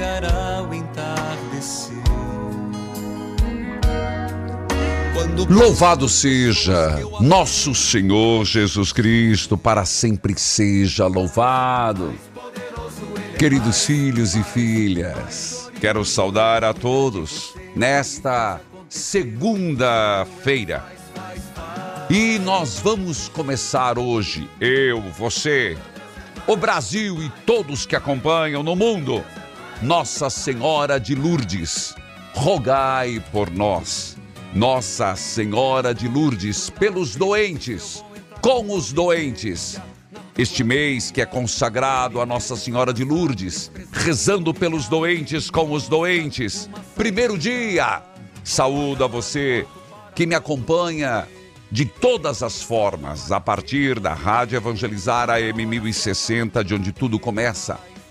Chegará o entardecer. Louvado seja nosso Senhor Jesus Cristo, para sempre seja louvado. Queridos filhos e filhas, quero saudar a todos nesta segunda-feira. E nós vamos começar hoje, eu, você, o Brasil e todos que acompanham no mundo, Nossa Senhora de Lourdes, rogai por nós. Nossa Senhora de Lourdes, pelos doentes, com os doentes. Este mês que é consagrado a Nossa Senhora de Lourdes, rezando pelos doentes com os doentes. Primeiro dia, saúdo a você que me acompanha de todas as formas, a partir da Rádio Evangelizar AM 1060, de onde tudo começa,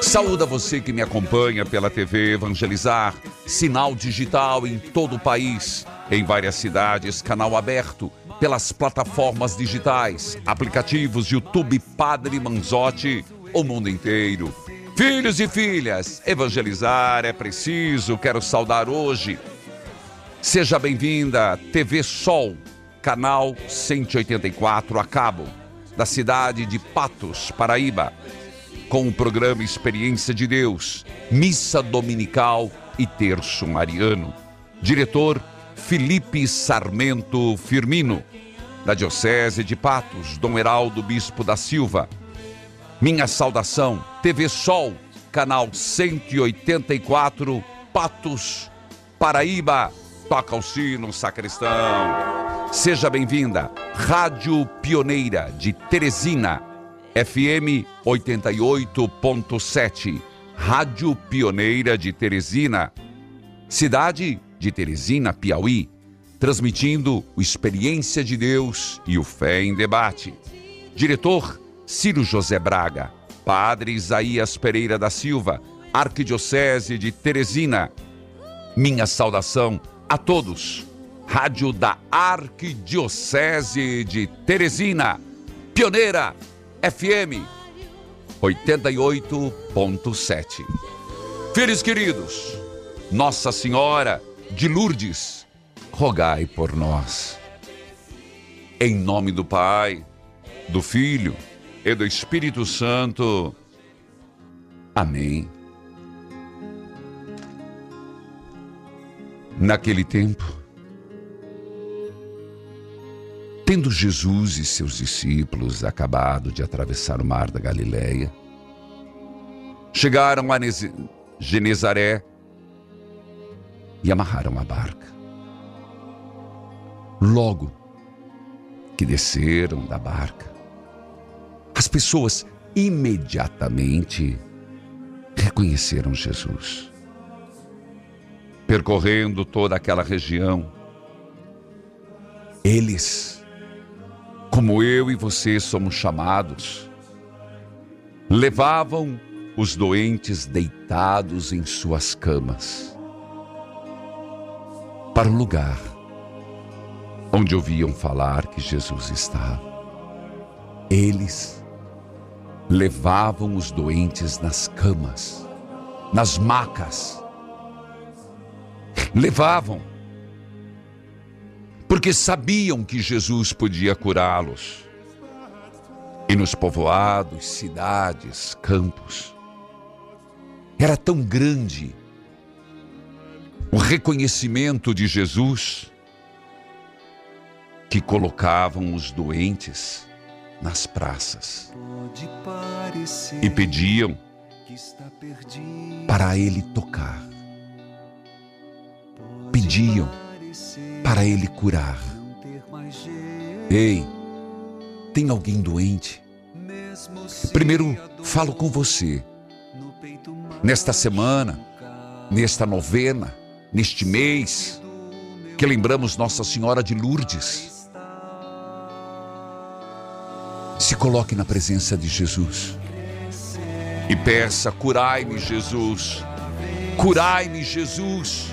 a você que me acompanha pela TV Evangelizar, sinal digital em todo o país, em várias cidades, canal aberto, pelas plataformas digitais, aplicativos YouTube Padre Manzotti, o mundo inteiro. Filhos e filhas, evangelizar é preciso, quero saudar hoje. Seja bem-vinda, TV Sol, canal 184 a cabo, da cidade de Patos, Paraíba com o programa Experiência de Deus, Missa Dominical e Terço Mariano. Diretor Felipe Sarmento Firmino, da Diocese de Patos, Dom Heraldo Bispo da Silva. Minha saudação, TV Sol, canal 184, Patos, Paraíba. Toca o sino, sacristão. Seja bem-vinda, Rádio Pioneira de Teresina. FM 88.7, Rádio Pioneira de Teresina, cidade de Teresina, Piauí, transmitindo o Experiência de Deus e o Fé em Debate. Diretor Ciro José Braga, Padre Isaías Pereira da Silva, Arquidiocese de Teresina. Minha saudação a todos. Rádio da Arquidiocese de Teresina, pioneira FM 88.7. Filhos queridos, Nossa Senhora de Lourdes, rogai por nós. Em nome do Pai, do Filho e do Espírito Santo. Amém. Naquele tempo, Tendo Jesus e seus discípulos acabado de atravessar o mar da Galileia, chegaram a Genezaré e amarraram a barca. Logo que desceram da barca, As pessoas imediatamente reconheceram Jesus. Percorrendo toda aquela região, eles, como eu e você somos chamados, levavam os doentes deitados em suas camas para o lugar onde ouviam falar que Jesus estava. Eles levavam os doentes nas camas, nas macas. Levavam, porque sabiam que Jesus podia curá-los. E nos povoados, cidades, campos, era tão grande o reconhecimento de Jesus que colocavam os doentes nas praças e pediam para ele tocar. Pediam para ele curar. Ei, tem alguém doente? Primeiro falo com você. Nesta semana, nesta novena, neste mês, que lembramos Nossa Senhora de Lourdes Se coloque na presença de Jesus e peça: curai-me, Jesus. Curai-me, Jesus.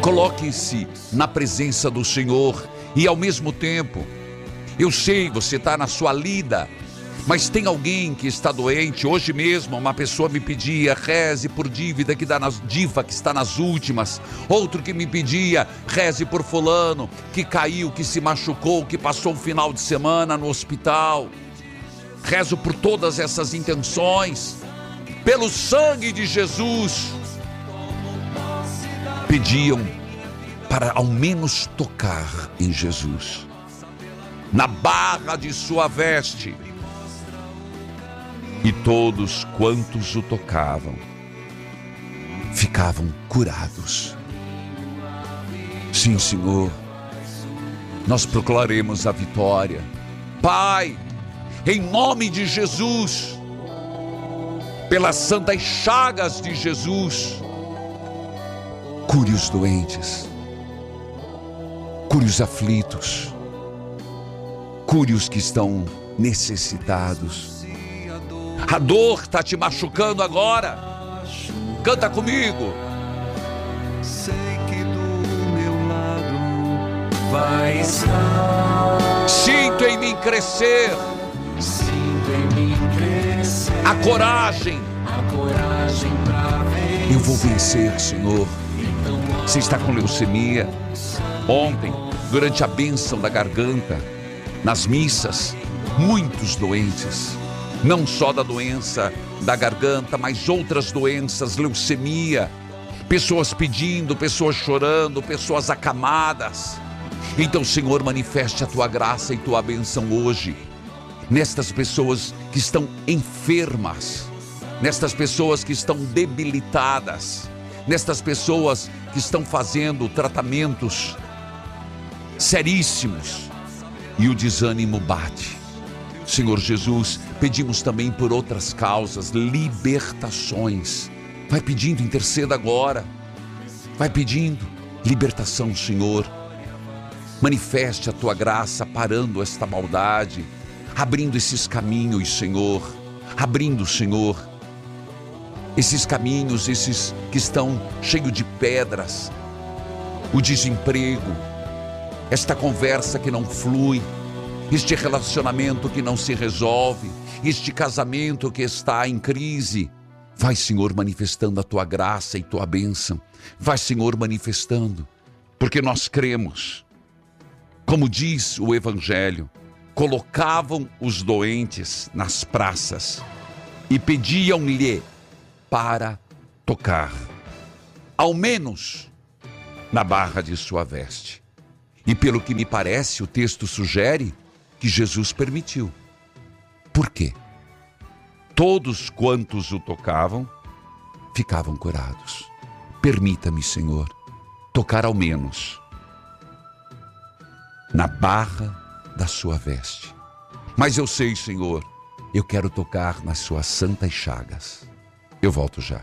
Coloque-se na presença do Senhor e ao mesmo tempo, eu sei, você está na sua lida, mas tem alguém que está doente. Hoje mesmo, uma pessoa me pedia, reze por dívida que dá nas diva que está nas últimas. Outro que me pedia, reze por fulano que caiu, que se machucou, que passou o final de semana no hospital. Rezo por todas essas intenções, pelo sangue de Jesus. Pediam para ao menos tocar em Jesus, na barra de sua veste e todos quantos o tocavam ficavam curados. Sim, Senhor, nós proclaremos a vitória. Pai, em nome de Jesus, pelas santas chagas de Jesus, cure os doentes, cure os aflitos, cure os que estão necessitados a dor está te machucando agora. Canta comigo. Sei que do meu lado vai estar. Sinto em mim crescer. Sinto em mim crescer. A coragem. A coragem pra vencer. Eu vou vencer, Senhor. Você está com leucemia. Ontem, durante a bênção da garganta, nas missas, muitos doentes não só da doença da garganta, mas outras doenças, leucemia, pessoas pedindo, pessoas chorando, pessoas acamadas. Então, Senhor, manifeste a tua graça e tua bênção hoje nestas pessoas que estão enfermas, nestas pessoas que estão debilitadas, nestas pessoas que estão fazendo tratamentos seríssimos e o desânimo bate. Senhor Jesus, pedimos também por outras causas, libertações. Vai pedindo, interceda agora. Vai pedindo libertação, Senhor. Manifeste a tua graça parando esta maldade, abrindo esses caminhos, Senhor. Abrindo, Senhor, esses caminhos, esses que estão cheios de pedras, o desemprego, esta conversa que não flui, este relacionamento que não se resolve, este casamento que está em crise. Vai, Senhor, manifestando a tua graça e tua bênção. Vai, Senhor, manifestando, porque nós cremos. Como diz o Evangelho, colocavam os doentes nas praças e pediam-lhe para tocar, ao menos na barra de sua veste. E pelo que me parece, o texto sugere que Jesus permitiu. Por quê? Todos quantos o tocavam ficavam curados. Permita-me, Senhor, tocar ao menos na barra da sua veste. Mas eu sei, Senhor, eu quero tocar nas suas santas chagas. Eu volto já.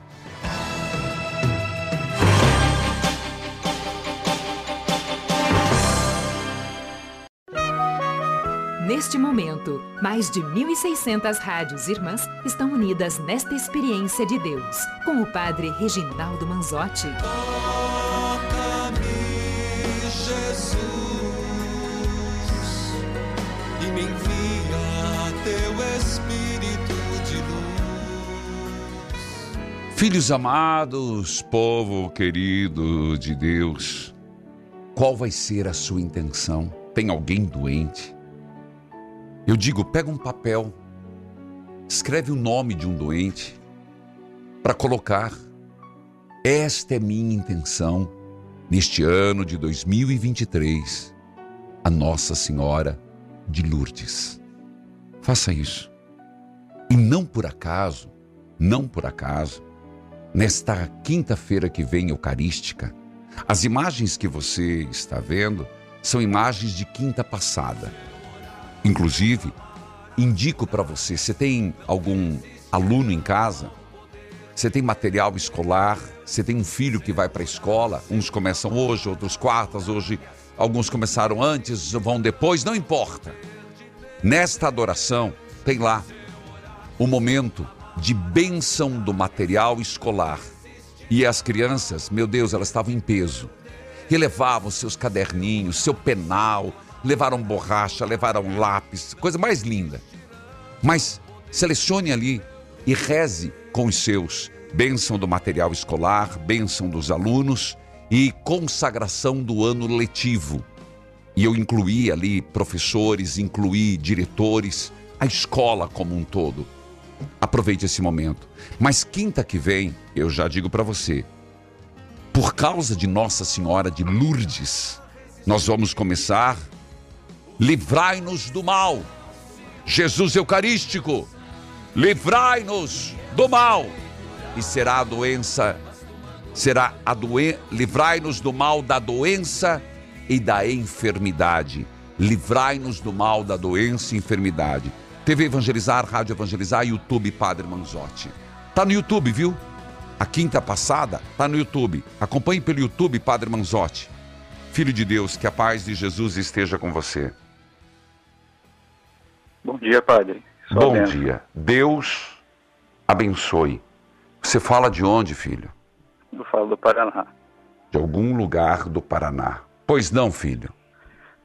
Neste momento, mais de 1.600 rádios irmãs estão unidas nesta experiência de Deus, com o Padre Reginaldo Manzotti. Filhos amados, povo querido de Deus, qual vai ser a sua intenção? Tem alguém doente? Eu digo, pega um papel, escreve o nome de um doente para colocar. Esta é minha intenção neste ano de 2023, a Nossa Senhora de Lourdes. Faça isso. E não por acaso, não por acaso, nesta quinta-feira que vem eucarística, as imagens que você está vendo são imagens de quinta passada. Inclusive, indico para você, você tem algum aluno em casa? Você tem material escolar? Você tem um filho que vai para a escola? Uns começam hoje, outros quartas, hoje alguns começaram antes, vão depois, não importa. Nesta adoração tem lá o momento de bênção do material escolar. E as crianças, meu Deus, elas estavam em peso. E levavam seus caderninhos, seu penal, levaram borracha, levaram lápis, coisa mais linda. Mas selecione ali e reze com os seus. Bênção do material escolar, bênção dos alunos e consagração do ano letivo. E eu incluí ali professores, incluí diretores, a escola como um todo. Aproveite esse momento. Mas quinta que vem, eu já digo para você, por causa de Nossa Senhora de Lourdes, nós vamos começar livrai-nos do mal. Jesus Eucarístico, livrai-nos do mal. E será a doença, será a doença, livrai-nos do mal da doença e da enfermidade. Livrai-nos do mal da doença e enfermidade. TV Evangelizar, Rádio Evangelizar, YouTube Padre Manzotti. Tá no YouTube, viu? A quinta passada tá no YouTube. Acompanhe pelo YouTube Padre Manzotti. Filho de Deus, que a paz de Jesus esteja com você. Bom dia, padre. Só Bom dia. Deus abençoe. Você fala de onde, filho? Eu falo do Paraná. De algum lugar do Paraná. Pois não, filho.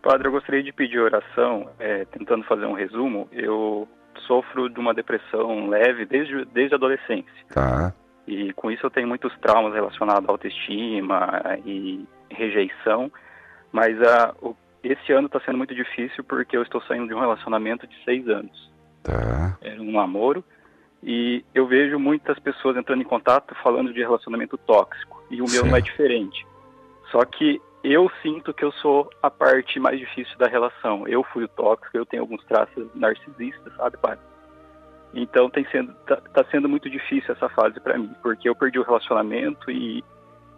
Padre, eu gostaria de pedir oração, é, tentando fazer um resumo. Eu sofro de uma depressão leve desde, desde a adolescência. Tá. E com isso eu tenho muitos traumas relacionados à autoestima e rejeição. Mas a, o esse ano está sendo muito difícil porque eu estou saindo de um relacionamento de seis anos. Tá. Era um namoro. E eu vejo muitas pessoas entrando em contato falando de relacionamento tóxico. E o meu não é diferente. Só que eu sinto que eu sou a parte mais difícil da relação. Eu fui o tóxico, eu tenho alguns traços narcisistas, sabe, pai? Então tem sendo, tá, tá sendo muito difícil essa fase para mim, porque eu perdi o relacionamento e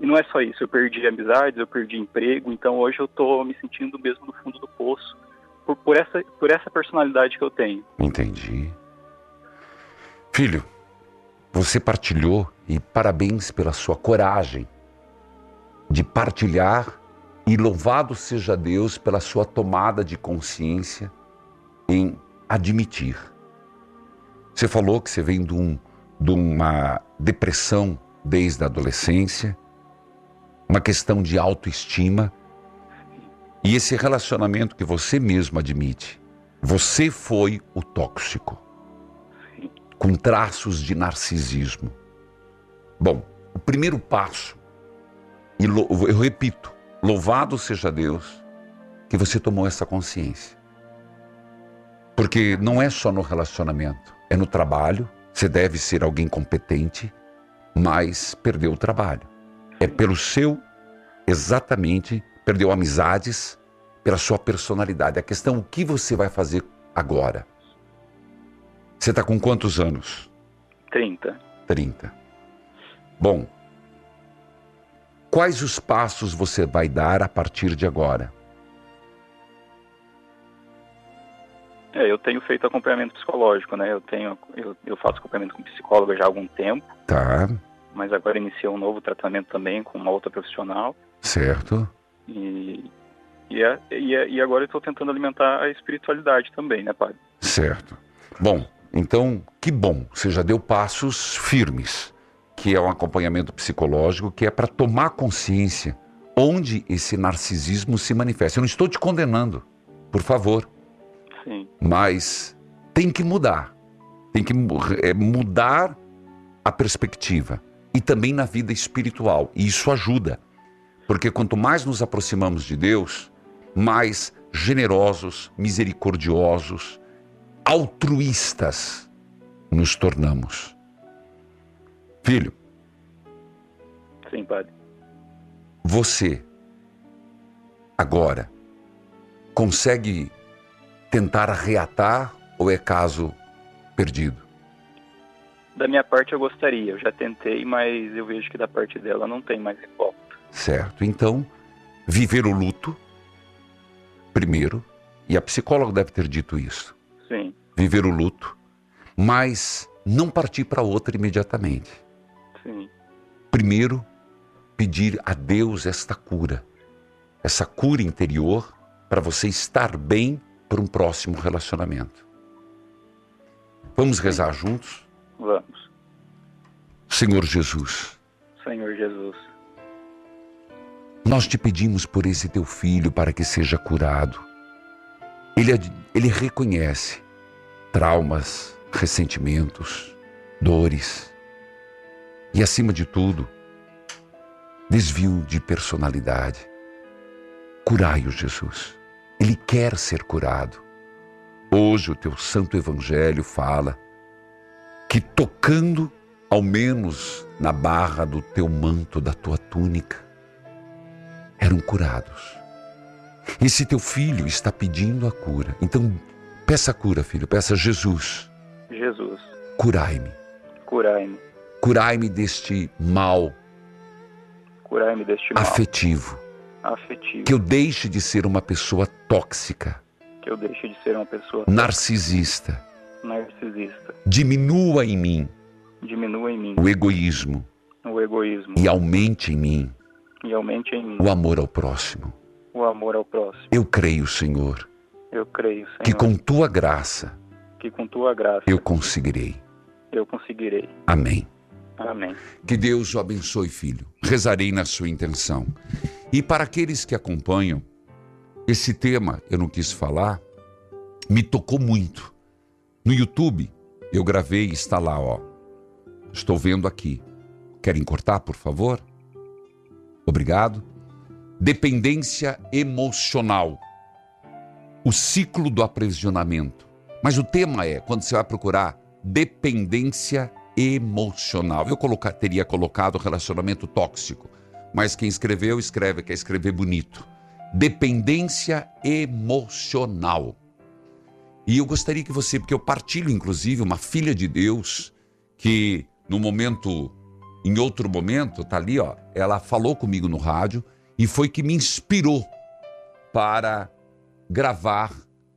e não é só isso, eu perdi amizades, eu perdi emprego, então hoje eu estou me sentindo mesmo no fundo do poço por, por, essa, por essa personalidade que eu tenho. Entendi. Filho, você partilhou e parabéns pela sua coragem de partilhar e louvado seja Deus pela sua tomada de consciência em admitir. Você falou que você vem de, um, de uma depressão desde a adolescência uma questão de autoestima. E esse relacionamento que você mesmo admite, você foi o tóxico, com traços de narcisismo. Bom, o primeiro passo, e eu repito, louvado seja Deus que você tomou essa consciência. Porque não é só no relacionamento, é no trabalho, você deve ser alguém competente, mas perdeu o trabalho é pelo seu, exatamente, perdeu amizades, pela sua personalidade. A questão é o que você vai fazer agora. Você está com quantos anos? 30. 30. Bom, quais os passos você vai dar a partir de agora? É, eu tenho feito acompanhamento psicológico, né? Eu tenho, eu, eu faço acompanhamento com psicóloga já há algum tempo. Tá. Mas agora iniciei um novo tratamento também com uma outra profissional. Certo. E, e, é, e, é, e agora eu estou tentando alimentar a espiritualidade também, né, padre? Certo. Bom, então, que bom, você já deu passos firmes, que é um acompanhamento psicológico, que é para tomar consciência onde esse narcisismo se manifesta. Eu não estou te condenando, por favor. Sim. Mas tem que mudar. Tem que é, mudar a perspectiva. E também na vida espiritual. E isso ajuda. Porque quanto mais nos aproximamos de Deus, mais generosos, misericordiosos, altruístas nos tornamos. Filho. Sim, padre. Você agora consegue tentar reatar ou é caso perdido? Da minha parte eu gostaria, eu já tentei, mas eu vejo que da parte dela não tem mais volta. Certo. Então, viver o luto primeiro, e a psicóloga deve ter dito isso. Sim. Viver o luto, mas não partir para outra imediatamente. Sim. Primeiro, pedir a Deus esta cura, essa cura interior para você estar bem para um próximo relacionamento. Vamos rezar juntos? Vamos. Senhor Jesus. Senhor Jesus. Nós te pedimos por esse teu filho para que seja curado. Ele, ele reconhece traumas, ressentimentos, dores e, acima de tudo, desvio de personalidade. Curai-o, Jesus. Ele quer ser curado. Hoje o teu santo evangelho fala que tocando ao menos na barra do teu manto, da tua túnica, eram curados. Esse teu filho está pedindo a cura. Então, peça a cura, filho. Peça a Jesus. Jesus. Curai-me. Curai-me. Curai-me deste mal. Curai-me deste mal. Afetivo afetivo. Que eu deixe de ser uma pessoa tóxica. Que eu deixe de ser uma pessoa narcisista. Narcisista. Diminua em mim. Diminua em mim. O egoísmo. O egoísmo. E aumente em mim. E aumente em mim. O amor ao próximo. O amor ao próximo. Eu creio, Senhor. Eu creio, Senhor. Que com tua graça. Que com tua graça. Eu conseguirei. Eu conseguirei. Amém. Amém. Que Deus o abençoe, filho. Rezarei na sua intenção. E para aqueles que acompanham, esse tema eu não quis falar, me tocou muito. No YouTube, eu gravei, está lá, ó. Estou vendo aqui. Querem cortar, por favor? Obrigado. Dependência emocional. O ciclo do aprisionamento. Mas o tema é, quando você vai procurar dependência emocional. Eu colocar, teria colocado relacionamento tóxico, mas quem escreveu, escreve, quer escrever bonito. Dependência emocional. E eu gostaria que você, porque eu partilho, inclusive, uma filha de Deus, que no momento, em outro momento, tá ali, ó, ela falou comigo no rádio e foi que me inspirou para gravar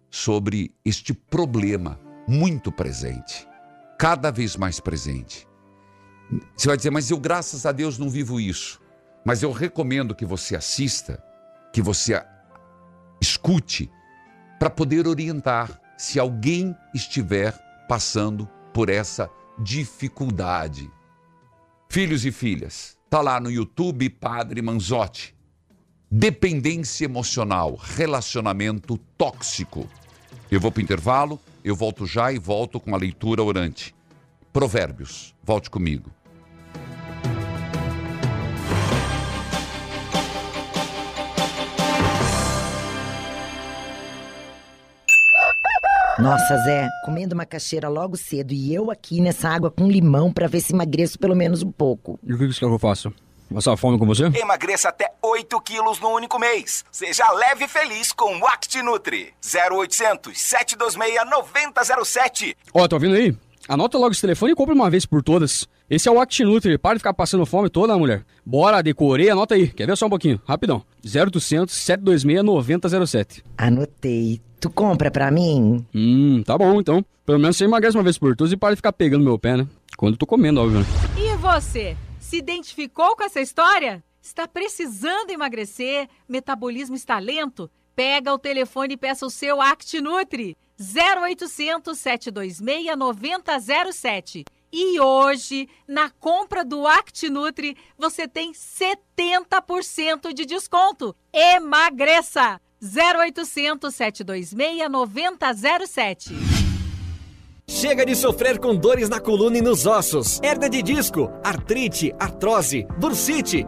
sobre este problema muito presente cada vez mais presente. Você vai dizer, mas eu, graças a Deus, não vivo isso. Mas eu recomendo que você assista, que você escute, para poder orientar se alguém estiver passando por essa dificuldade. Filhos e filhas, tá lá no YouTube Padre Manzotti. Dependência emocional, relacionamento tóxico. Eu vou para o intervalo, eu volto já e volto com a leitura orante. Provérbios, volte comigo. Nossa, Zé, comendo macaxeira logo cedo e eu aqui nessa água com limão para ver se emagreço pelo menos um pouco. E o que você quer que eu faça? Passar fome com você? Emagreça até 8 quilos no único mês. Seja leve e feliz com o ActiNutri. 0800 726 9007. Ó, oh, tá ouvindo aí? Anota logo esse telefone e compra uma vez por todas. Esse é o ActiNutri. Para de ficar passando fome toda, mulher. Bora, decorei, anota aí. Quer ver só um pouquinho? Rapidão. 0800 726 9007. Anotei. Tu compra pra mim? Hum, tá bom então. Pelo menos você emagrece uma vez por todas e para de ficar pegando meu pé, né? Quando eu tô comendo, óbvio. Né? E você? Se identificou com essa história? Está precisando emagrecer? Metabolismo está lento? Pega o telefone e peça o seu ActiNutri. 0800 726 9007. E hoje, na compra do ActiNutri, você tem 70% de desconto. Emagreça! 0800 726 9007. Chega de sofrer com dores na coluna e nos ossos, hernia de disco, artrite, artrose, bursite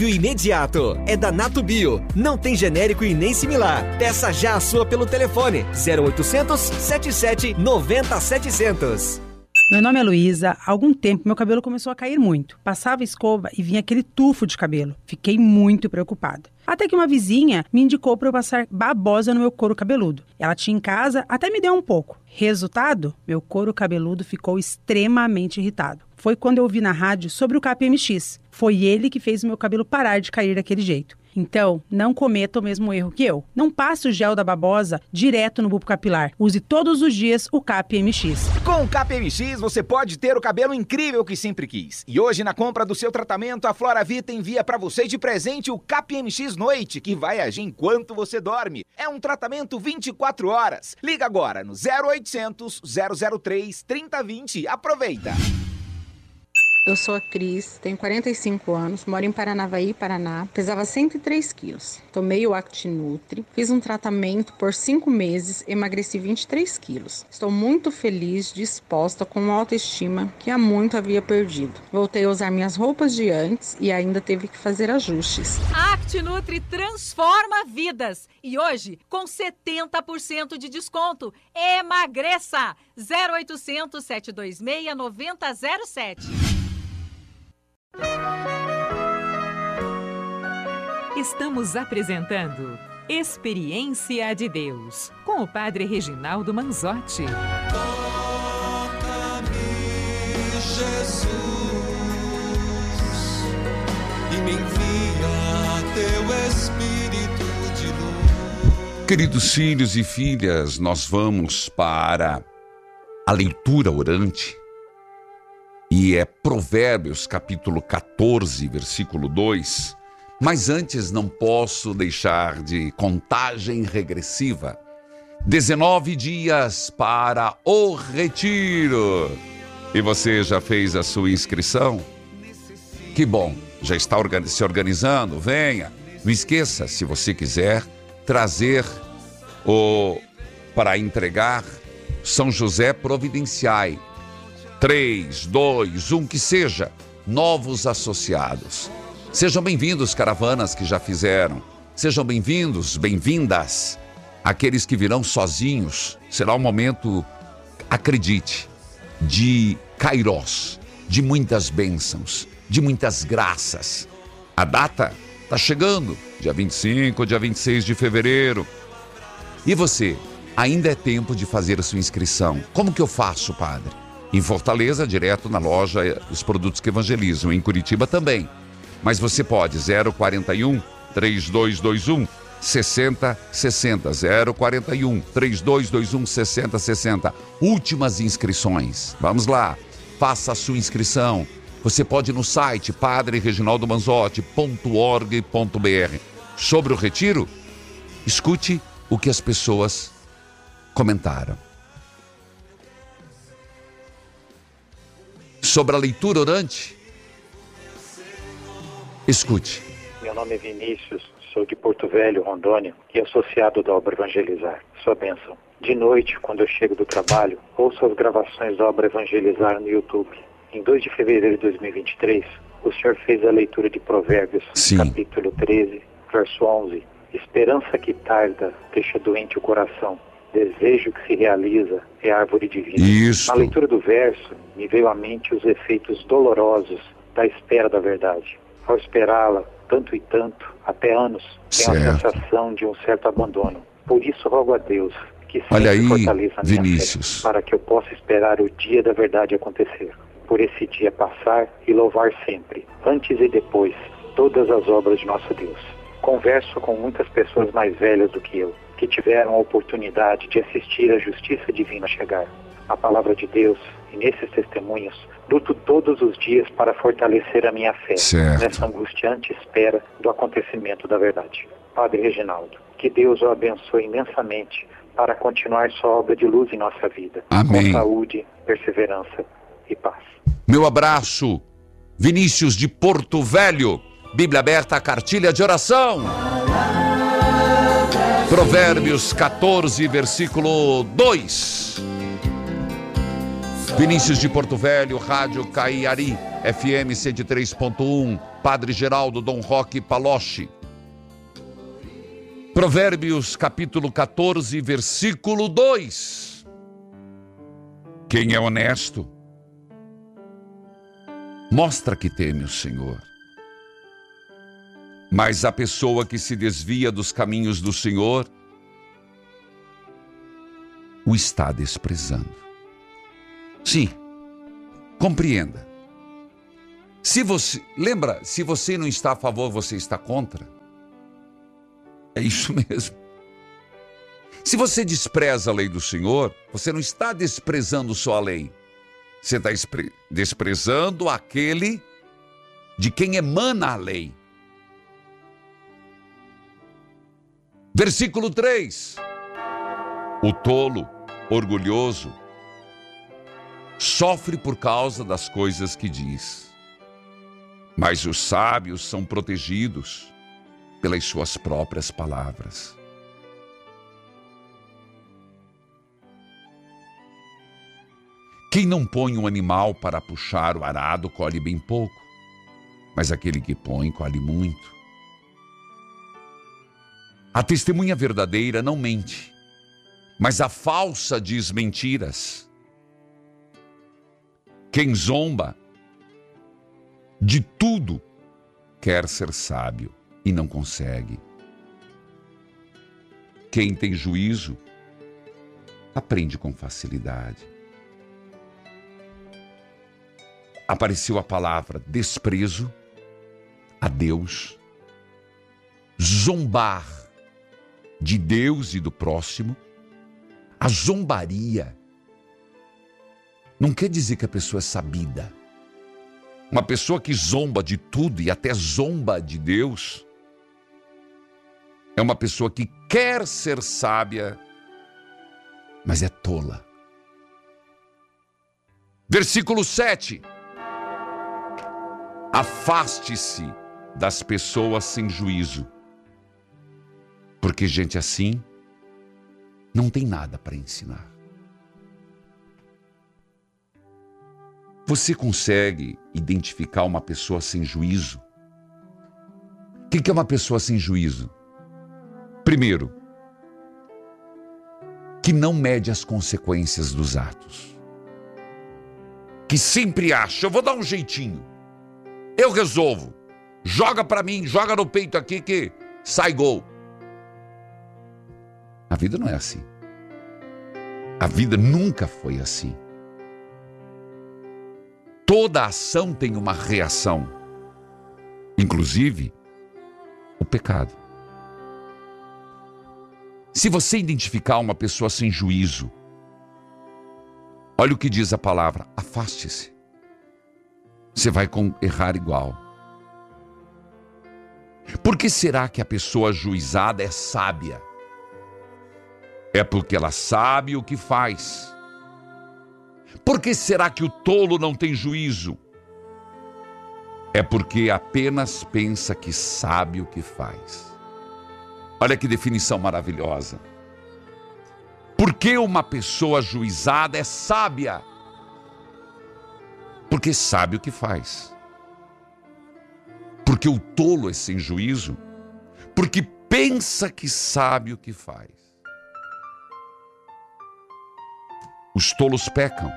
alívio imediato. É da Nato Bio. Não tem genérico e nem similar. Peça já a sua pelo telefone 0800 77 90 700. Meu nome é Luísa. Há algum tempo meu cabelo começou a cair muito. Passava escova e vinha aquele tufo de cabelo. Fiquei muito preocupada. Até que uma vizinha me indicou para eu passar babosa no meu couro cabeludo. Ela tinha em casa, até me deu um pouco. Resultado? Meu couro cabeludo ficou extremamente irritado. Foi quando eu ouvi na rádio sobre o KPMX. Foi ele que fez o meu cabelo parar de cair daquele jeito. Então, não cometa o mesmo erro que eu. Não passe o gel da babosa direto no bulbo capilar. Use todos os dias o KPMX. Com o KPMX, você pode ter o cabelo incrível que sempre quis. E hoje, na compra do seu tratamento, a Flora Vita envia para você de presente o KPMX Noite, que vai agir enquanto você dorme. É um tratamento 24 horas. Liga agora no 0800 003 3020. Aproveita! Eu sou a Cris, tenho 45 anos, moro em Paranavaí, Paraná, pesava 103 quilos. Tomei o ActiNutri, fiz um tratamento por 5 meses, emagreci 23 quilos. Estou muito feliz, disposta, com uma autoestima que há muito havia perdido. Voltei a usar minhas roupas de antes e ainda teve que fazer ajustes. A ActiNutri transforma vidas e hoje com 70% de desconto. Emagreça! 0800 726 9007. Estamos apresentando Experiência de Deus com o Padre Reginaldo Manzotti. Toca-me, Jesus, e me envia teu Espírito de luz. Queridos filhos e filhas, nós vamos para a leitura orante e é Provérbios capítulo 14, versículo 2. Mas antes não posso deixar de contagem regressiva. 19 dias para o retiro. E você já fez a sua inscrição? Que bom, já está se organizando? Venha. Não esqueça, se você quiser, trazer o para entregar São José Providenciai 3, 2, 1, que seja, novos associados. Sejam bem-vindos, caravanas que já fizeram. Sejam bem-vindos, bem-vindas, aqueles que virão sozinhos. Será um momento, acredite, de kairós, de muitas bênçãos, de muitas graças. A data está chegando, dia 25, dia 26 de fevereiro. E você, ainda é tempo de fazer a sua inscrição. Como que eu faço, padre? Em Fortaleza, direto na loja Os Produtos que Evangelizam. Em Curitiba também. Mas você pode 041 3221 6060 041 3221 6060. Últimas inscrições. Vamos lá. Faça a sua inscrição. Você pode ir no site padrereginaldomanzotti.org.br. Sobre o retiro, escute o que as pessoas comentaram. Sobre a leitura orante? Escute. Meu nome é Vinícius, sou de Porto Velho, Rondônia, e associado da obra Evangelizar. Sua bênção. De noite, quando eu chego do trabalho, ouço as gravações da obra Evangelizar no YouTube. Em 2 de fevereiro de 2023, o senhor fez a leitura de Provérbios, Sim. capítulo 13, verso 11. Esperança que tarda deixa doente o coração, Desejo que se realiza é a árvore divina. Isso. Na leitura do verso, me veio à mente os efeitos dolorosos da espera da verdade. Ao esperá-la tanto e tanto, até anos, tenho a Certo. sensação de um certo abandono. Por isso rogo a Deus que sempre Olha aí, fortaleça a minha Vinícius. fé, para que eu possa esperar o dia da verdade acontecer. Por esse dia passar e louvar sempre, antes e depois, todas as obras de nosso Deus. Converso com muitas pessoas mais velhas do que eu, que tiveram a oportunidade de assistir a justiça divina chegar. A palavra de Deus e nesses testemunhos, luto todos os dias para fortalecer a minha fé Certo. nessa angustiante espera do acontecimento da verdade. Padre Reginaldo, que Deus o abençoe imensamente para continuar sua obra de luz em nossa vida. Amém. Com saúde, perseverança e paz. Meu abraço, Vinícius de Porto Velho. Bíblia aberta, cartilha de oração. Provérbios 14, versículo 2. Vinícius de Porto Velho, Rádio Caiari, FM 103.1, Padre Geraldo Dom Roque Paloche. Provérbios capítulo 14, versículo 2. Quem é honesto, mostra que teme o Senhor. Mas a pessoa que se desvia dos caminhos do Senhor o está desprezando. Sim, compreenda. Se você, lembra, se você não está a favor, você está contra. É isso mesmo. Se você despreza a lei do Senhor, você não está desprezando só a lei. Você está desprezando aquele de quem emana a lei. Versículo 3. O tolo, orgulhoso, sofre por causa das coisas que diz. Mas os sábios são protegidos pelas suas próprias palavras. Quem não põe um animal para puxar o arado colhe bem pouco, mas aquele que põe colhe muito. A testemunha verdadeira não mente, mas a falsa diz mentiras. Quem zomba de tudo quer ser sábio e não consegue. Quem tem juízo aprende com facilidade. Apareceu a palavra desprezo a Deus, zombar de Deus e do próximo. A zombaria não quer dizer que a pessoa é sabida. Uma pessoa que zomba de tudo e até zomba de Deus é uma pessoa que quer ser sábia, mas é tola. Versículo 7. Afaste-se das pessoas sem juízo, porque gente assim não tem nada para ensinar. Você consegue identificar uma pessoa sem juízo? O que é uma pessoa sem juízo? Primeiro, que não mede as consequências dos atos. Que sempre acha, eu vou dar um jeitinho. Eu resolvo. Joga pra mim, joga no peito aqui que sai gol. A vida não é assim. A vida nunca foi assim. Toda ação tem uma reação, inclusive o pecado. Se você identificar uma pessoa sem juízo, olha o que diz a palavra: afaste-se. Você vai errar igual. Por que será que a pessoa juizada é sábia? É porque ela sabe o que faz. Por que será que o tolo não tem juízo? É porque apenas pensa que sabe o que faz. Olha que definição maravilhosa. Por que uma pessoa juizada é sábia? Porque sabe o que faz. Porque o tolo é sem juízo. Porque pensa que sabe o que faz. Os tolos pecam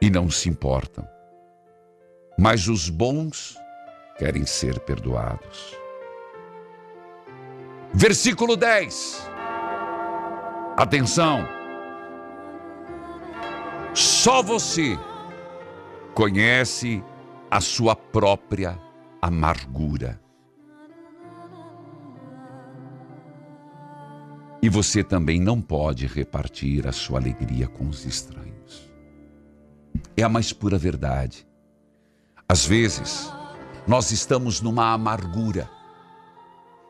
e não se importam. Mas os bons querem ser perdoados. Versículo 10. Atenção. Só você conhece a sua própria amargura. E você também não pode repartir a sua alegria com os estranhos. É a mais pura verdade. Às vezes, nós estamos numa amargura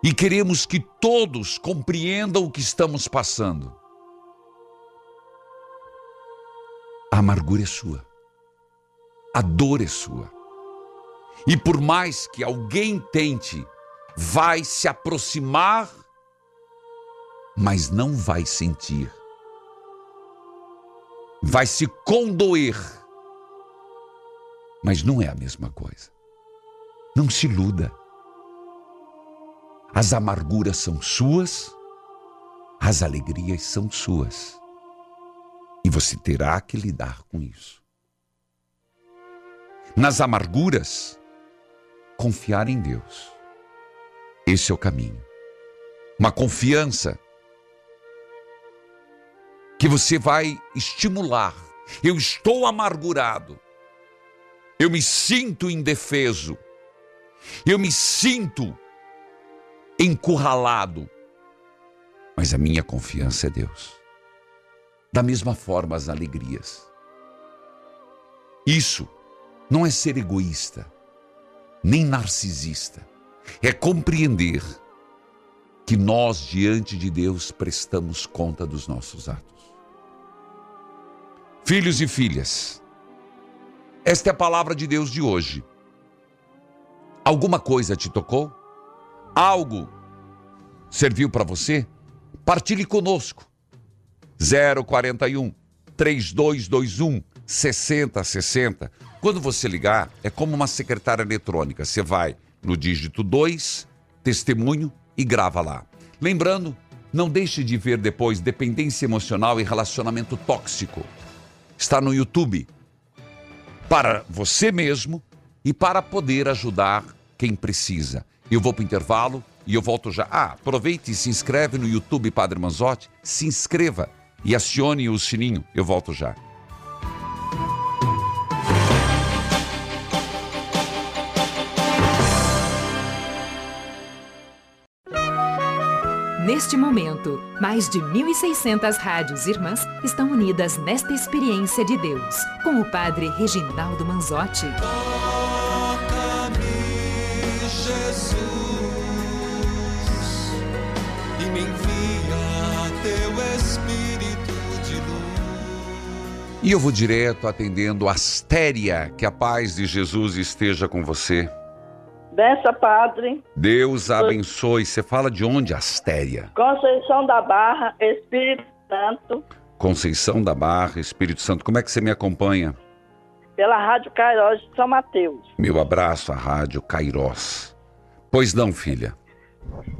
e queremos que todos compreendam o que estamos passando. A amargura é sua, a dor é sua. E por mais que alguém tente, vai se aproximar, mas não vai sentir. Vai se condoer, mas não é a mesma coisa. Não se iluda. As amarguras são suas, as alegrias são suas. E você terá que lidar com isso. Nas amarguras, confiar em Deus. Esse é o caminho. Uma confiança que você vai estimular. Eu estou amargurado. Eu me sinto indefeso. Eu me sinto encurralado. Mas a minha confiança é Deus. Da mesma forma, as alegrias. Isso não é ser egoísta, nem narcisista. É compreender que nós, diante de Deus, prestamos conta dos nossos atos. Filhos e filhas, esta é a palavra de Deus de hoje. Alguma coisa te tocou? Algo serviu para você? Partilhe conosco. 041 3221 6060. Quando você ligar, é como uma secretária eletrônica. Você vai no dígito 2, testemunho e grava lá. Lembrando, não deixe de ver depois dependência emocional e relacionamento tóxico. Está no YouTube. Para você mesmo e para poder ajudar quem precisa. Eu vou para o intervalo e eu volto já. Ah, aproveite e se inscreve no YouTube Padre Manzotti. Se inscreva e acione o sininho. Eu volto já. Neste momento, mais de 1.600 rádios irmãs estão unidas nesta experiência de Deus, com o Padre Reginaldo Manzotti. Toca-me, Jesus, e me envia teu Espírito de luz. E eu vou direto atendendo Astéria. Que a paz de Jesus esteja com você. Benção, Padre. Deus abençoe. Você fala de onde, Astéria? Conceição da Barra, Espírito Santo, Conceição da Barra, Espírito Santo. Como é que você me acompanha? pela Rádio Cairós de São Mateus. Meu abraço à Rádio Cairós. Pois não, filha.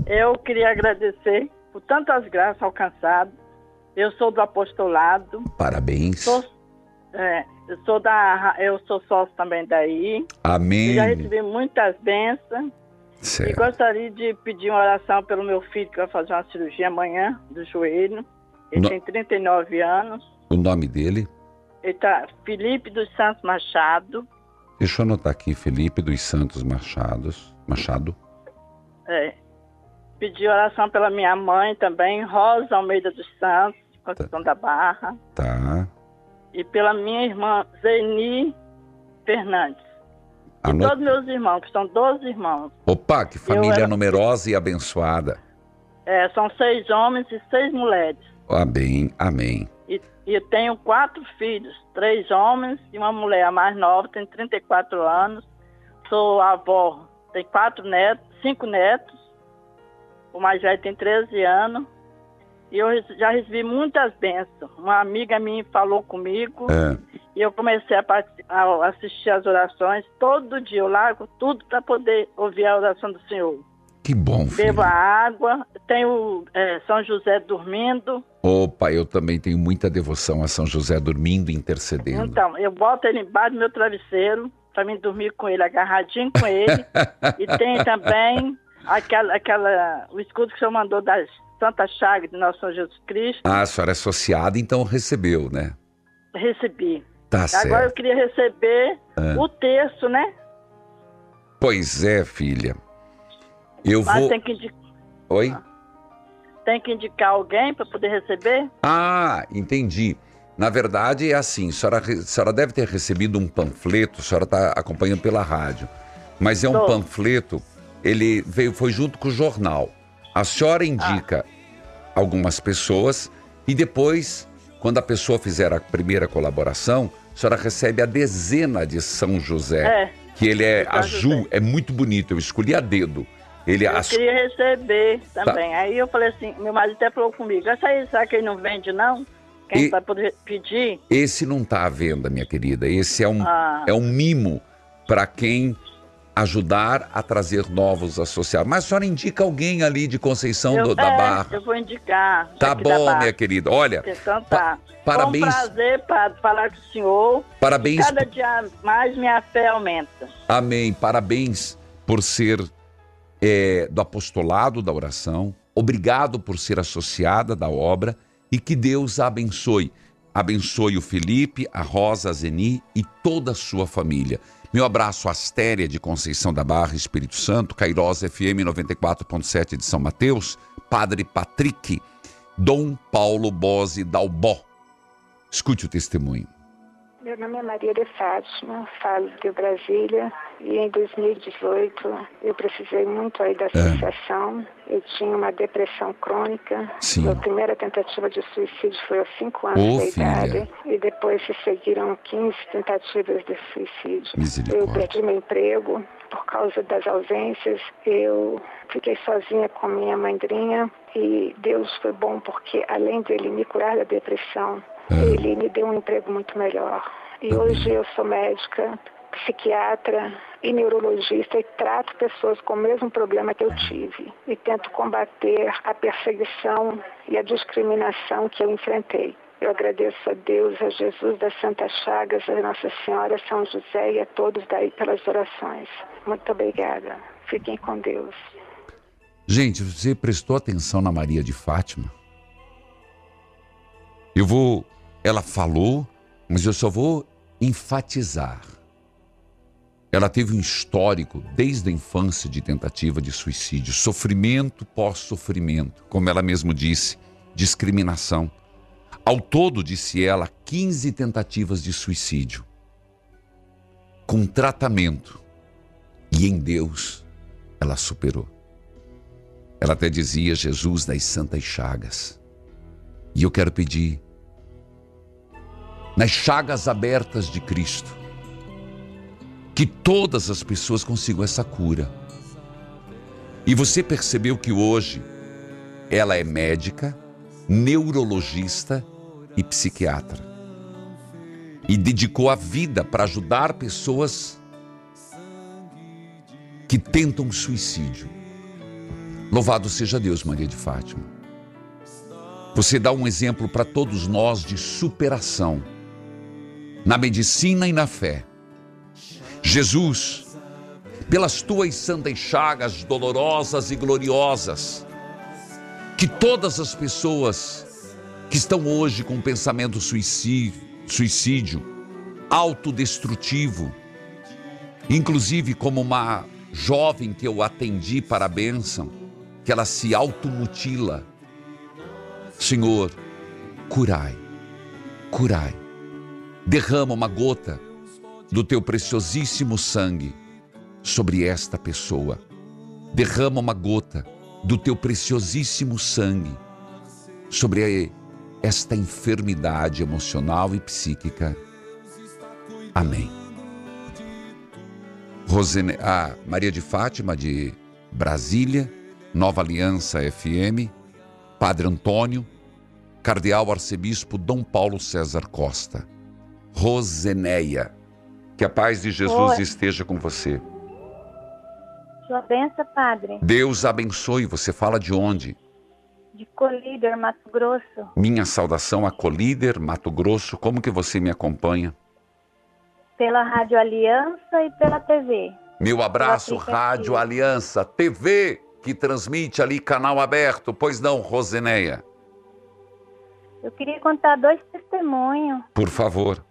Eu queria agradecer por tantas graças alcançadas. Eu sou do apostolado. Parabéns. Sou, é, eu sou da, eu sou sócio também daí. Amém. Já recebi muitas bênçãos. E Certo. gostaria de pedir uma oração pelo meu filho que vai fazer uma cirurgia amanhã do joelho. Ele No- tem 39 anos. O nome dele? Ele tá Felipe dos Santos Machado. Deixa eu anotar aqui, Felipe dos Santos Machados. Machado. É. Pedi oração pela minha mãe também, Rosa Almeida dos Santos, Conceição da Barra. Tá. E pela minha irmã Zeni Fernandes. E todos meus irmãos, que são 12 irmãos. Opa, que família era- numerosa e abençoada. É, são seis homens e seis mulheres. Amém, amém. E, e eu tenho quatro filhos, três homens e uma mulher. A mais nova tem 34 anos. Sou avó, tem quatro netos, cinco netos. O mais velho tem 13 anos. E eu já recebi muitas bênçãos. Uma amiga minha falou comigo É, e eu comecei a, a assistir as orações. Todo dia eu largo tudo para poder ouvir a oração do Senhor. Que bom, filho. Bebo a água, tenho é, São José dormindo. Opa, eu também tenho muita devoção a São José dormindo e intercedendo. Então, eu boto ele embaixo do meu travesseiro para mim dormir com ele, agarradinho com ele. e tem também aquela, aquela, o escudo que o senhor mandou das Santa Chaga de Nosso Senhor Jesus Cristo. Ah, a senhora é associada, então recebeu, né? Recebi. Tá Agora certo. eu queria receber Ah. o texto, né? Pois é, filha. Eu Mas vou. tem que, indi- Oi? tem que indicar alguém para poder receber? Ah, entendi. Na verdade, é assim: a senhora, a senhora deve ter recebido um panfleto, a senhora está acompanhando pela rádio. Mas é um Tô. panfleto, ele veio, foi junto com o jornal. A senhora indica algumas pessoas e depois, quando a pessoa fizer a primeira colaboração, a senhora recebe a dezena de São José. É. Que ele é azul, José. é muito bonito. Eu escolhi a dedo. Ele é Eu queria receber Tá. também. Aí eu falei assim, meu marido até falou comigo, essa aí, será que ele não vende, não? Quem E- vai poder pedir? Esse não está à venda, minha querida. Esse é um, Ah. é um mimo para quem ajudar a trazer novos associados. Mas a senhora indica alguém ali de Conceição eu, do- da é, Barra. Eu vou indicar. Tá bom, minha querida. Olha, Então tá. parabéns. Foi um prazer para falar com o senhor. Parabéns. Cada dia mais minha fé aumenta. amém. Parabéns por ser é, do apostolado da oração. Obrigado por ser associada da obra e que Deus a abençoe. Abençoe o Felipe, a Rosa, a Zeni e toda a sua família. Meu abraço Astéria de Conceição da Barra, Espírito Santo, Cairós FM 94.7 de São Mateus, Padre Patrick, Dom Paulo Bose Dalbó. Escute o testemunho. Meu nome é Maria de Fátima, falo de Brasília e em 2018 eu precisei muito aí da associação. Eu tinha uma depressão crônica. Sim. Minha primeira tentativa de suicídio foi aos 5 anos Ô, da filha. idade e depois se seguiram 15 tentativas de suicídio. Eu perdi meu emprego por causa das ausências. Eu fiquei sozinha com minha madrinha e Deus foi bom porque além de ele me curar da depressão, ele me deu um emprego muito melhor. E hoje eu sou médica, psiquiatra e neurologista e trato pessoas com o mesmo problema que eu tive. E tento combater a perseguição e a discriminação que eu enfrentei. Eu agradeço a Deus, a Jesus das Santas Chagas, a Nossa Senhora, São José e a todos daí pelas orações. Muito obrigada. Fiquem com Deus. Gente, você prestou atenção na Maria de Fátima? Eu vou. Ela falou, mas eu só vou enfatizar. Ela teve um histórico desde a infância de tentativa de suicídio, sofrimento pós-sofrimento, como ela mesmo disse, discriminação. Ao todo, disse ela, 15 tentativas de suicídio. Com tratamento. E em Deus, ela superou. Ela até dizia Jesus das Santas Chagas. E eu quero pedir, nas chagas abertas de Cristo, que todas as pessoas consigam essa cura. E você percebeu que hoje ela é médica, neurologista e psiquiatra. E dedicou a vida para ajudar pessoas que tentam suicídio. Louvado seja Deus, Maria de Fátima. Você dá um exemplo para todos nós de superação na medicina e na fé. Jesus, pelas tuas santas chagas dolorosas e gloriosas, que todas as pessoas que estão hoje com pensamento suicídio, suicídio autodestrutivo, inclusive como uma jovem que eu atendi para a bênção, que ela se automutila. Senhor, curai, curai. Derrama uma gota do teu preciosíssimo sangue sobre esta pessoa. Derrama uma gota do teu preciosíssimo sangue sobre esta enfermidade emocional e psíquica. Amém. Rosene, a Maria de Fátima de Brasília, Nova Aliança FM, Padre Antônio, Cardeal Arcebispo Dom Paulo César Costa, Roseneia, que a paz de Jesus Oi. esteja com você. Sua benção, padre. Deus abençoe. Você fala de onde? De Colíder, Mato Grosso. Minha saudação a Colíder, Mato Grosso. Como que você me acompanha? Pela Rádio Aliança e pela TV. Meu abraço, Rádio Aliança, TV, que transmite ali canal aberto. Pois não, Roseneia? Eu queria contar dois testemunhos. Por favor.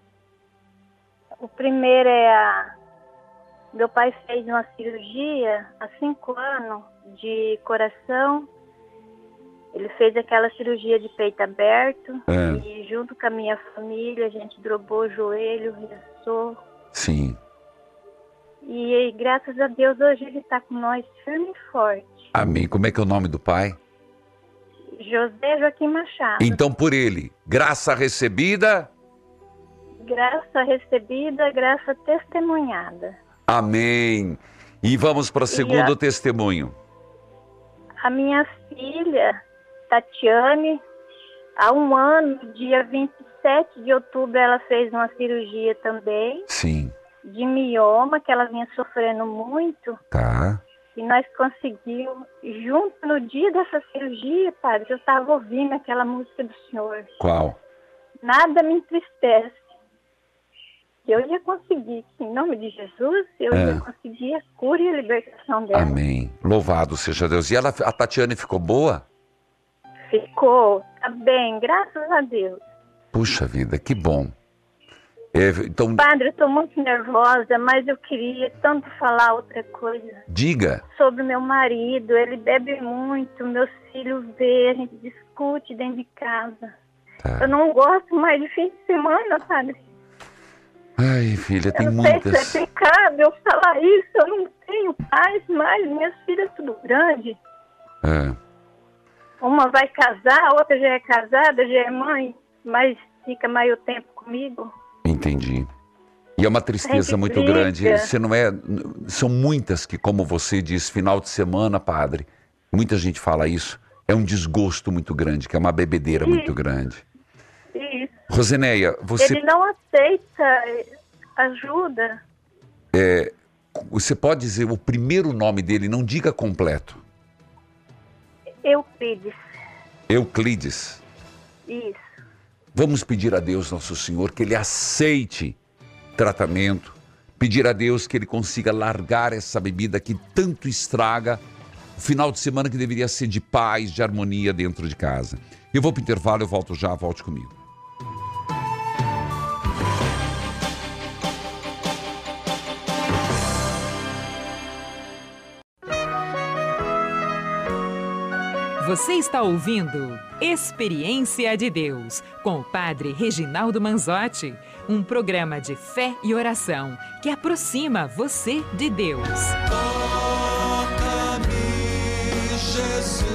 O primeiro é a. Meu pai fez uma cirurgia há cinco anos de coração. Ele fez aquela cirurgia de peito aberto. É. E junto com a minha família, a gente dobrou o joelho, rezou. Sim. E graças a Deus hoje ele está com nós firme e forte. Amém. Como é que é o nome do pai? José Joaquim Machado. Então, por ele, graça recebida. Graça recebida, graça testemunhada. Amém. E vamos para o segundo a- testemunho. A minha filha, Tatiane, há um ano, dia 27 de outubro, ela fez uma cirurgia também Sim. de mioma, que ela vinha sofrendo muito. Tá. E nós conseguimos, junto no dia dessa cirurgia, padre, eu estava ouvindo aquela música do Senhor. Qual? Nada me entristece. Eu ia conseguir, que em nome de Jesus, eu É. ia conseguir a cura e a libertação dela. Amém. Louvado seja Deus. E ela, a Tatiane ficou boa? Ficou, tá bem, graças a Deus. Puxa vida, que bom. É, então, Padre, eu estou muito nervosa, mas eu queria tanto falar outra coisa diga. sobre meu marido. Ele bebe muito, meus filhos vê, a gente discute dentro de casa. Tá. Eu não gosto mais de fim de semana, padre. Ai, filha, tem eu não sei muitas. se é pecado eu falar isso, eu não tenho paz mais, minhas filhas tudo grande. É, Uma vai casar, a outra já é casada, já é mãe, mas fica mais o tempo comigo. entendi. E é uma tristeza muito briga. grande. Você não é. São muitas que, como você diz, final de semana, padre. Muita gente fala isso. É um desgosto muito grande, que é uma bebedeira muito grande. Roseneia, você Ele não aceita ajuda. É, você pode dizer o primeiro nome dele, não diga completo. Euclides. Euclides. Isso. Vamos pedir a Deus, nosso Senhor, que ele aceite tratamento, pedir a Deus que ele consiga largar essa bebida que tanto estraga o final de semana que deveria ser de paz, de harmonia dentro de casa. Eu vou para o intervalo, eu volto já, volte comigo. Você está ouvindo Experiência de Deus com o Padre Reginaldo Manzotti, um programa de fé e oração que aproxima você de Deus. Toca-me, Jesus,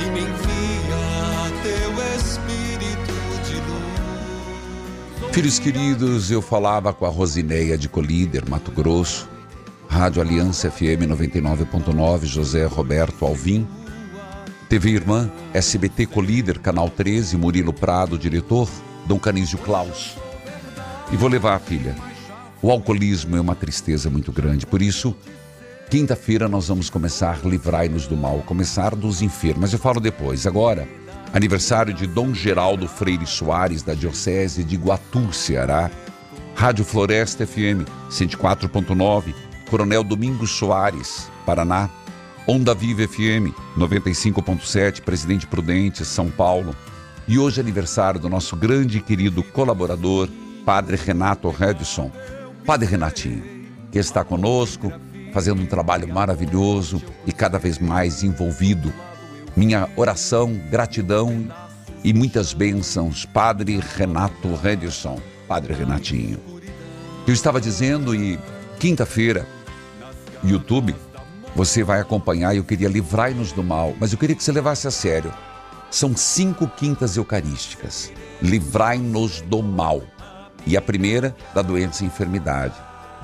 e me envia teu Espírito de luz. Filhos queridos, eu falava com a Rosineia de Colíder, Mato Grosso, Rádio Aliança FM 99.9, José Roberto Alvim, TV Irmã, SBT Colíder, Canal 13, Murilo Prado, diretor, Dom Canísio Klaus. E vou levar a filha. O alcoolismo é uma tristeza muito grande, por isso, quinta-feira nós vamos começar Livrai-nos do Mal, começar dos enfermos, eu falo depois. Agora, aniversário de Dom Geraldo Freire Soares, da Diocese de Guatu, Ceará. Rádio Floresta FM 104.9, Coronel Domingos Soares, Paraná. Onda Viva FM 95.7, Presidente Prudente, São Paulo. E hoje é aniversário do nosso grande e querido colaborador, Padre Renato Redson, Padre Renatinho, que está conosco, fazendo um trabalho maravilhoso e cada vez mais envolvido. Minha oração, gratidão e muitas bênçãos, Padre Renato Redson, Padre Renatinho. Eu estava dizendo e quinta-feira, YouTube, você vai acompanhar eu queria livrar-nos do mal, mas eu queria que você levasse a sério. São cinco quintas eucarísticas. Livrai-nos do mal. E a primeira, da doença e enfermidade.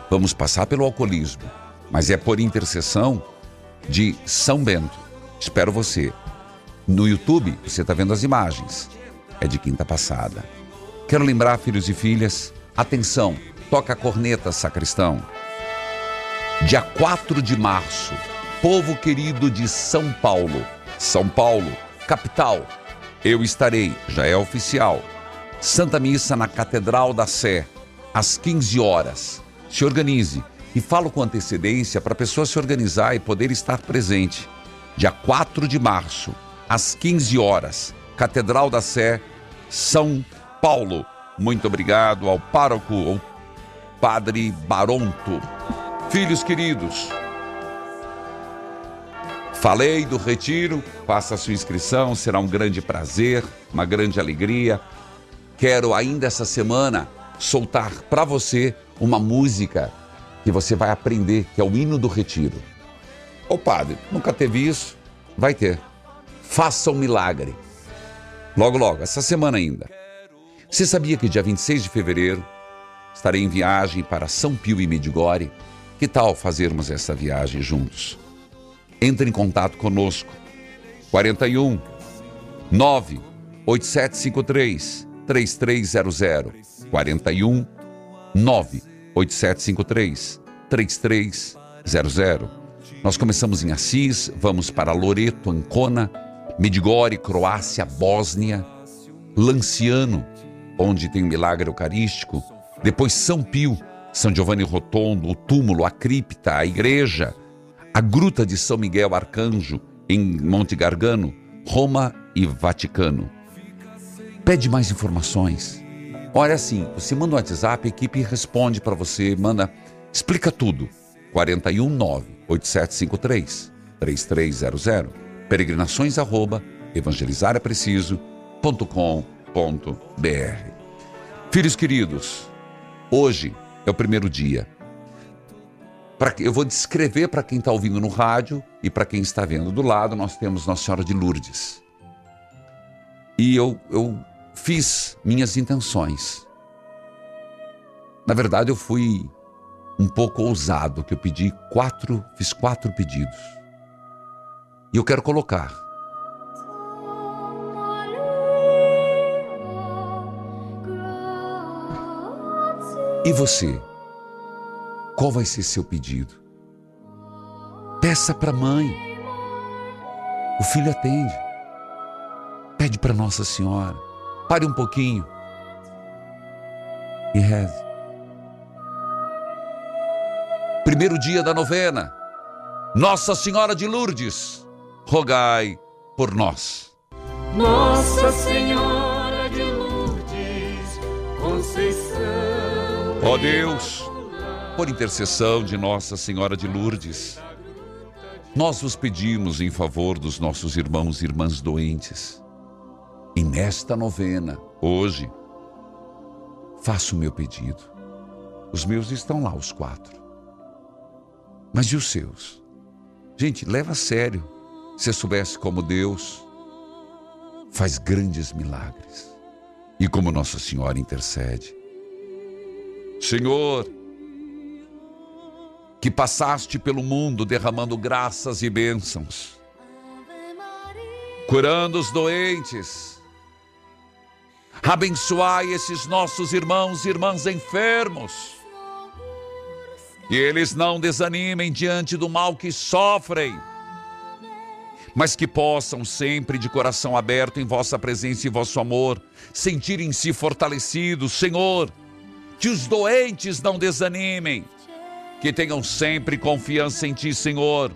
Vamos passar pelo alcoolismo, mas é por intercessão de São Bento. Espero você. No YouTube, você está vendo as imagens. É de quinta passada. Quero lembrar, filhos e filhas, atenção, toca a corneta, sacristão. Dia 4 de março, povo querido de São Paulo, São Paulo, capital, eu estarei, já é oficial. Santa Missa na Catedral da Sé, às 15 horas. Se organize e falo com antecedência para a pessoa se organizar e poder estar presente. Dia 4 de março, às 15 horas, Catedral da Sé, São Paulo. Muito obrigado ao pároco, ao Padre Baronto. Filhos queridos, falei do retiro, faça a sua inscrição, será um grande prazer, uma grande alegria. Quero ainda essa semana soltar para você uma música que você vai aprender, que é o hino do retiro. Ô padre, nunca teve isso? Vai ter. Faça um milagre. Logo, logo, essa semana ainda. Você sabia que dia 26 de fevereiro estarei em viagem para São Pio e Medigore? Que tal fazermos essa viagem juntos? Entre em contato conosco. 41 98753 3300 41 98753 3300. Nós começamos em Assis, vamos para Loreto, Ancona, Medigore, Croácia, Bósnia, Lanciano, onde tem o milagre eucarístico, depois São Pio, São Giovanni Rotondo, o túmulo, a cripta, a igreja, a gruta de São Miguel Arcanjo, em Monte Gargano, Roma e Vaticano. Pede mais informações. Olha assim, você manda um WhatsApp, a equipe responde para você, manda, explica tudo. 419 8753 3300 peregrinações arroba evangelizarapreciso.com.br Filhos queridos, hoje é o primeiro dia. Pra, eu vou descrever para quem está ouvindo no rádio e para quem está vendo do lado, nós temos Nossa Senhora de Lourdes. E eu, eu fiz minhas intenções. Na verdade, eu fui um pouco ousado, que eu pedi quatro, fiz quatro pedidos. E eu quero colocar. E você? Qual vai ser seu pedido? Peça para a mãe. O filho atende. Pede para Nossa Senhora. Pare um pouquinho e reze. Primeiro dia da novena. Nossa Senhora de Lourdes, rogai por nós. Nossa Senhora Ó Deus, por intercessão de Nossa Senhora de Lourdes, nós vos pedimos em favor dos nossos irmãos e irmãs doentes. E nesta novena, hoje, faço o meu pedido. Os meus estão lá, os quatro. Mas e os seus? Gente, leva a sério. Se soubesse como Deus faz grandes milagres e como Nossa Senhora intercede. Senhor, que passaste pelo mundo derramando graças e bênçãos, curando os doentes, abençoai esses nossos irmãos e irmãs enfermos que eles não desanimem diante do mal que sofrem, mas que possam sempre de coração aberto em vossa presença e vosso amor, sentirem-se fortalecidos, Senhor. Que os doentes não desanimem, que tenham sempre confiança em Ti, Senhor.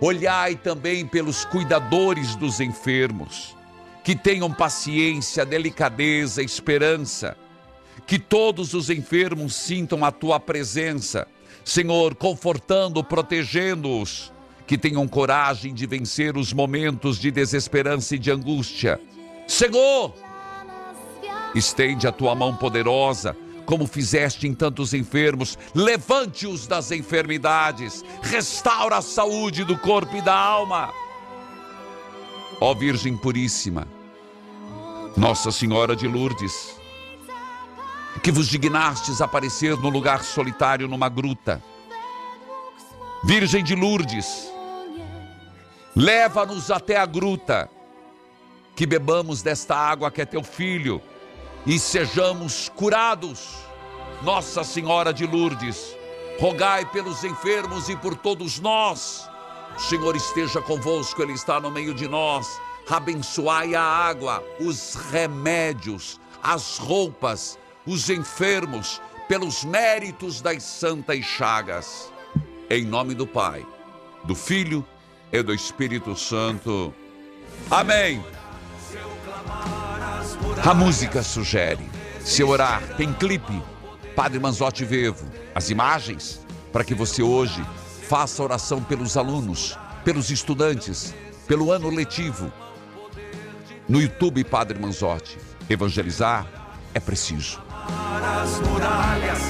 Olhai também pelos cuidadores dos enfermos, que tenham paciência, delicadeza, esperança. Que todos os enfermos sintam a tua presença Senhor, confortando, protegendo-os, que tenham coragem de vencer os momentos de desesperança e de angústia. Senhor, estende a tua mão poderosa, como fizeste em tantos enfermos, levante-os das enfermidades, restaura a saúde do corpo e da alma. Ó Virgem Puríssima, Nossa Senhora de Lourdes, que vos dignastes aparecer no lugar solitário numa gruta. Virgem de Lourdes, leva-nos até a gruta, que bebamos desta água que é teu filho e sejamos curados. Nossa Senhora de Lourdes, rogai pelos enfermos e por todos nós. O Senhor esteja convosco, Ele está no meio de nós. Abençoai a água, os remédios, as roupas, os enfermos, pelos méritos das santas chagas. Em nome do Pai, do Filho e do Espírito Santo. Amém. A música sugere. Se orar, tem clipe. Padre Manzotti Vevo. As imagens para que você hoje faça oração pelos alunos, pelos estudantes, pelo ano letivo. No YouTube, Padre Manzotti. Evangelizar é preciso. As muralhas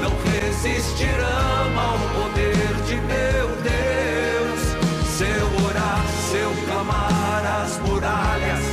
não resistirão ao poder de meu Deus. Seu orar, seu clamar, as muralhas